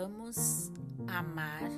Vamos amar